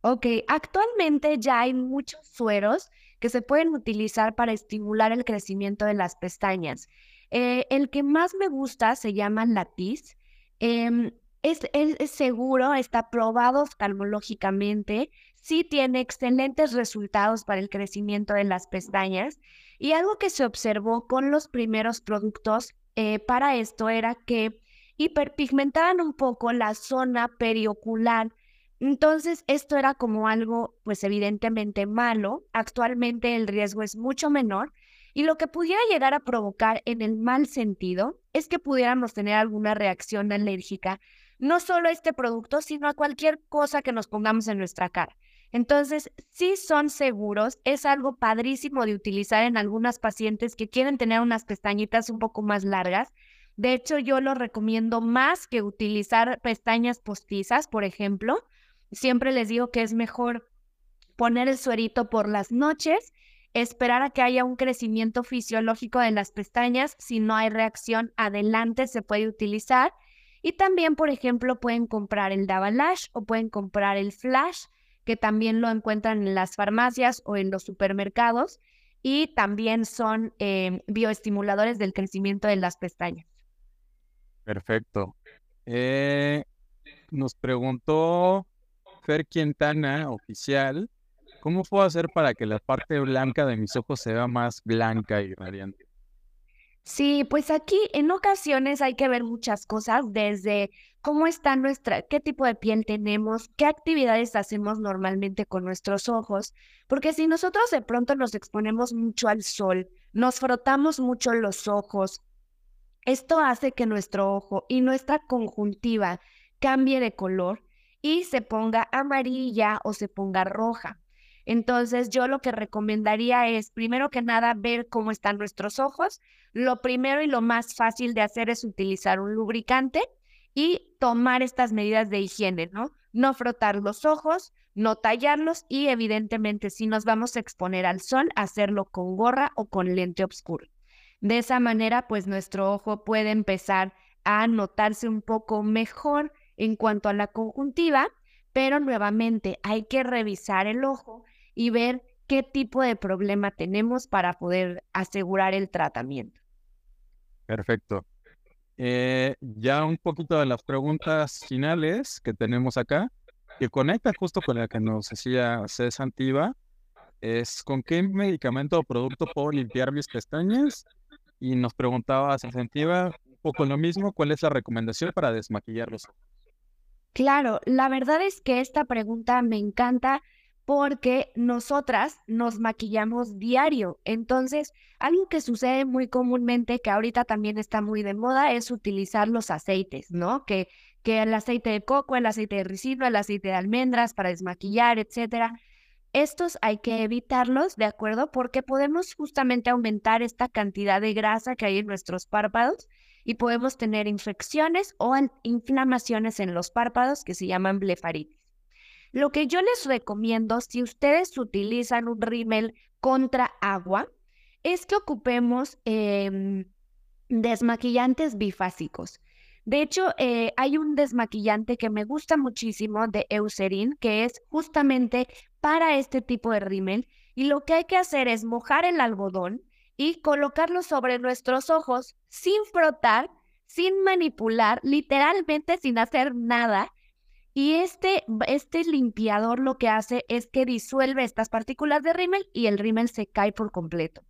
Ok, actualmente ya hay muchos sueros que se pueden utilizar para estimular el crecimiento de las pestañas. Eh, el que más me gusta se llama Latiz. Em, es, seguro, está probado oftalmológicamente, sí tiene excelentes resultados para el crecimiento de las pestañas. Y algo que se observó con los primeros productos eh, para esto era que hiperpigmentaban un poco la zona periocular. Entonces, esto era como algo, pues evidentemente malo. Actualmente el riesgo es mucho menor. Y lo que pudiera llegar a provocar en el mal sentido es que pudiéramos tener alguna reacción alérgica, no solo a este producto, sino a cualquier cosa que nos pongamos en nuestra cara. Entonces, sí son seguros, es algo padrísimo de utilizar en algunas pacientes que quieren tener unas pestañitas un poco más largas. De hecho, yo lo recomiendo más que utilizar pestañas postizas, por ejemplo. Siempre les digo que es mejor poner el suerito por las noches, esperar a que haya un crecimiento fisiológico de las pestañas. Si no hay reacción, adelante se puede utilizar. Y también, por ejemplo, pueden comprar el Davalash o pueden comprar el Flash que también lo encuentran en las farmacias o en los supermercados y también son eh, bioestimuladores del crecimiento de las pestañas. Perfecto. Eh, nos preguntó Quintana, oficial, ¿cómo puedo hacer para que la parte blanca de mis ojos se vea más blanca y radiante? Sí, pues aquí en ocasiones hay que ver muchas cosas, desde cómo está nuestra, qué tipo de piel tenemos, qué actividades hacemos normalmente con nuestros ojos, porque si nosotros de pronto nos exponemos mucho al sol, nos frotamos mucho los ojos, esto hace que nuestro ojo y nuestra conjuntiva cambie de color y se ponga amarilla o se ponga roja. Entonces yo lo que recomendaría es, primero que nada, ver cómo están nuestros ojos. Lo primero y lo más fácil de hacer es utilizar un lubricante y tomar estas medidas de higiene, ¿no? No frotar los ojos, no tallarlos y evidentemente si nos vamos a exponer al sol, hacerlo con gorra o con lente oscuro. De esa manera, pues nuestro ojo puede empezar a notarse un poco mejor en cuanto a la conjuntiva, pero nuevamente hay que revisar el ojo y ver qué tipo de problema tenemos para poder asegurar el tratamiento. Perfecto. Eh, ya un poquito de las preguntas finales que tenemos acá, que conecta justo con la que nos decía César Antiva, es ¿con qué medicamento o producto puedo limpiar mis pestañas? Y nos preguntaba César Antiva un poco lo mismo, ¿cuál es la recomendación para desmaquillarlos? Claro, la verdad es que esta pregunta me encanta porque nosotras nos maquillamos diario. Entonces, algo que sucede muy comúnmente, que ahorita también está muy de moda, es utilizar los aceites, ¿no? Que, que el aceite de coco, el aceite de ricino, el aceite de almendras para desmaquillar, etcétera. Estos hay que evitarlos, ¿de acuerdo? Porque podemos justamente aumentar esta cantidad de grasa que hay en nuestros párpados y podemos tener infecciones o inflamaciones en los párpados que se llaman blefaritis. Lo que yo les recomiendo, si ustedes utilizan un rímel contra agua, es que ocupemos em, desmaquillantes bifásicos. De hecho, eh, hay un desmaquillante que me gusta muchísimo de Eucerin, que es justamente para este tipo de rímel. Y lo que hay que hacer es mojar el algodón y colocarlo sobre nuestros ojos sin frotar, sin manipular, literalmente sin hacer nada. Y este, este limpiador lo que hace es que disuelve estas partículas de rímel y el rímel se cae por completo.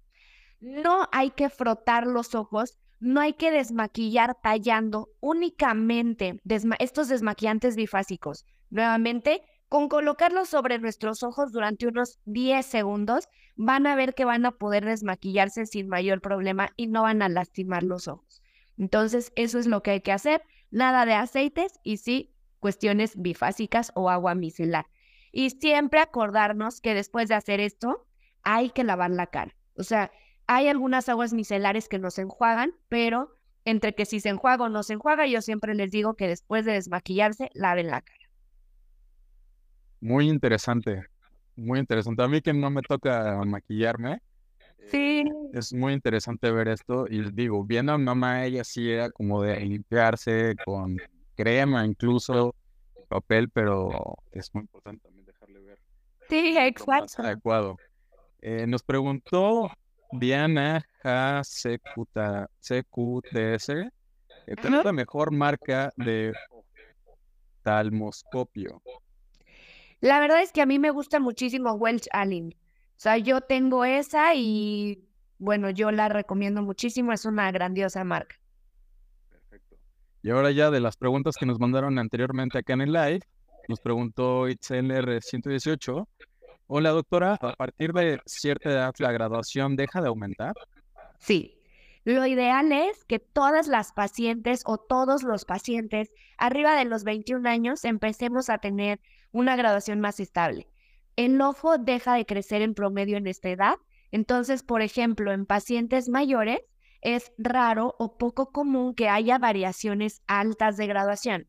No hay que frotar los ojos, no hay que desmaquillar tallando únicamente estos desmaquillantes bifásicos. Nuevamente, con colocarlos sobre nuestros ojos durante unos 10 segundos, van a ver que van a poder desmaquillarse sin mayor problema y no van a lastimar los ojos. Entonces, eso es lo que hay que hacer. Nada de aceites y sí cuestiones bifásicas o agua micelar. Y siempre acordarnos que después de hacer esto, hay que lavar la cara. O sea, hay algunas aguas micelares que nos enjuagan, pero entre que si se enjuaga o no se enjuaga, yo siempre les digo que después de desmaquillarse, laven la cara. Muy interesante, muy interesante. A mí que no me toca maquillarme. Sí. Es muy interesante ver esto. Y digo, viendo a mamá, ella sí era como de limpiarse con crema, incluso papel, pero es muy importante también dejarle ver. Sí, exacto. Adecuado. Eh, nos preguntó Diana CQTS, ¿cuál es la mejor marca de talmoscopio? La verdad es que a mí me gusta muchísimo Welch Allen. O sea, yo tengo esa y bueno, yo la recomiendo muchísimo, es una grandiosa marca. Perfecto. Y ahora ya de las preguntas que nos mandaron anteriormente acá en el live, nos preguntó Itzeler 118, Hola, doctora. ¿A partir de cierta edad la graduación deja de aumentar? Sí. Lo ideal es que todas las pacientes o todos los pacientes arriba de los 21 años empecemos a tener una graduación más estable. El ojo deja de crecer en promedio en esta edad. Entonces, por ejemplo, en pacientes mayores es raro o poco común que haya variaciones altas de graduación.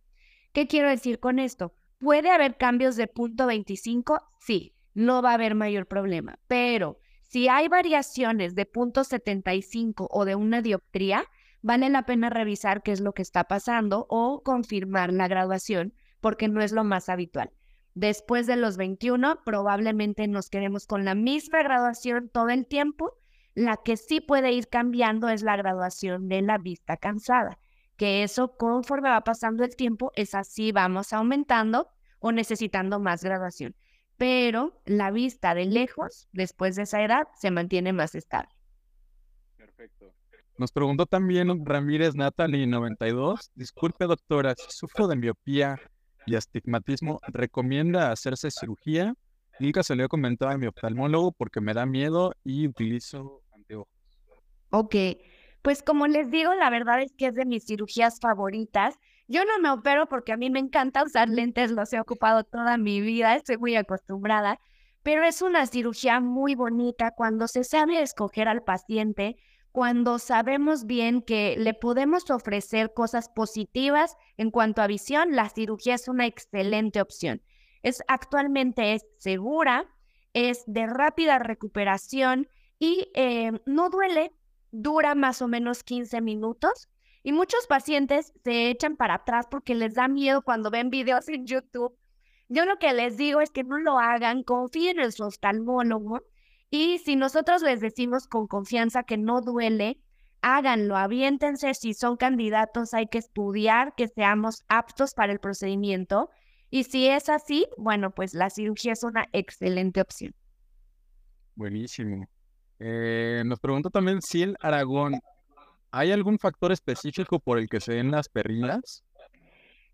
¿Qué quiero decir con esto? ¿Puede haber cambios de punto 25? Sí no va a haber mayor problema. Pero si hay variaciones de punto 75 o de una dioptría, vale la pena revisar qué es lo que está pasando o confirmar la graduación, porque no es lo más habitual. Después de los 21, probablemente nos quedemos con la misma graduación todo el tiempo. La que sí puede ir cambiando es la graduación de la vista cansada, que eso conforme va pasando el tiempo es así vamos aumentando o necesitando más graduación pero la vista de lejos, después de esa edad, se mantiene más estable. Perfecto. Nos preguntó también Ramírez Natalie 92. Disculpe, doctora, si sufro de miopía y astigmatismo, ¿recomienda hacerse cirugía? Nunca se le he comentado a mi oftalmólogo porque me da miedo y utilizo anteojos. Ok, pues como les digo, la verdad es que es de mis cirugías favoritas. Yo no me opero porque a mí me encanta usar lentes, los he ocupado toda mi vida, estoy muy acostumbrada, pero es una cirugía muy bonita cuando se sabe escoger al paciente, cuando sabemos bien que le podemos ofrecer cosas positivas en cuanto a visión, la cirugía es una excelente opción. Es actualmente es segura, es de rápida recuperación y eh, no duele, dura más o menos 15 minutos y muchos pacientes se echan para atrás porque les da miedo cuando ven videos en YouTube. Yo lo que les digo es que no lo hagan, confíen en su oftalmólogo y si nosotros les decimos con confianza que no duele, háganlo, aviéntense. Si son candidatos, hay que estudiar que seamos aptos para el procedimiento. Y si es así, bueno, pues la cirugía es una excelente opción. Buenísimo. Eh, nos pregunta también el Aragón, ¿Hay algún factor específico por el que se den las perrinas?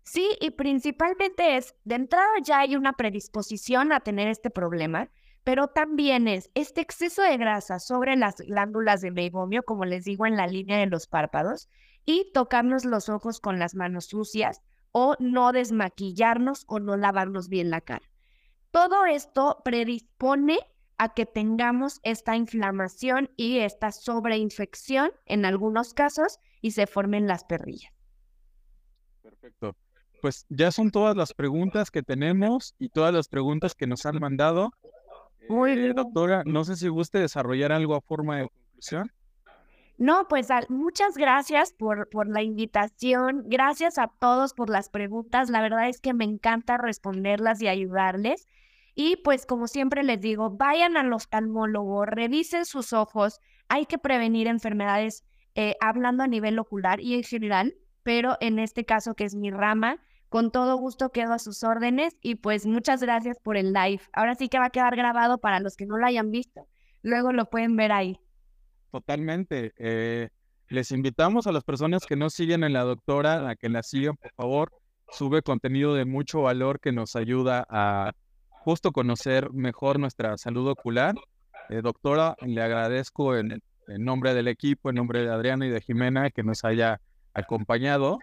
Sí, y principalmente es, de entrada ya hay una predisposición a tener este problema, pero también es este exceso de grasa sobre las glándulas de meibomio, como les digo, en la línea de los párpados, y tocarnos los ojos con las manos sucias o no desmaquillarnos o no lavarnos bien la cara. Todo esto predispone a que tengamos esta inflamación y esta sobreinfección en algunos casos y se formen las perrillas. Perfecto. Pues ya son todas las preguntas que tenemos y todas las preguntas que nos han mandado. Muy eh, bien. doctora, no sé si guste desarrollar algo a forma de conclusión. No, pues muchas gracias por, por la invitación. Gracias a todos por las preguntas. La verdad es que me encanta responderlas y ayudarles. Y pues como siempre les digo, vayan al oftalmólogo, revisen sus ojos, hay que prevenir enfermedades eh, hablando a nivel ocular y en general, pero en este caso que es mi rama, con todo gusto quedo a sus órdenes y pues muchas gracias por el live. Ahora sí que va a quedar grabado para los que no lo hayan visto. Luego lo pueden ver ahí. Totalmente. Eh, les invitamos a las personas que no siguen en la doctora a que la sigan, por favor. Sube contenido de mucho valor que nos ayuda a justo conocer mejor nuestra salud ocular. Eh, doctora, le agradezco en, en nombre del equipo, en nombre de Adriana y de Jimena que nos haya acompañado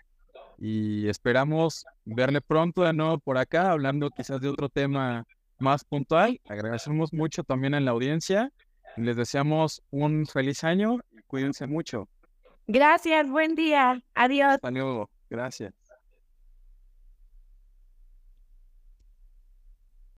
y esperamos verle pronto de nuevo por acá, hablando quizás de otro tema más puntual. Agradecemos mucho también a la audiencia. Les deseamos un feliz año y cuídense mucho. Gracias, buen día. Adiós. Hasta luego. Gracias.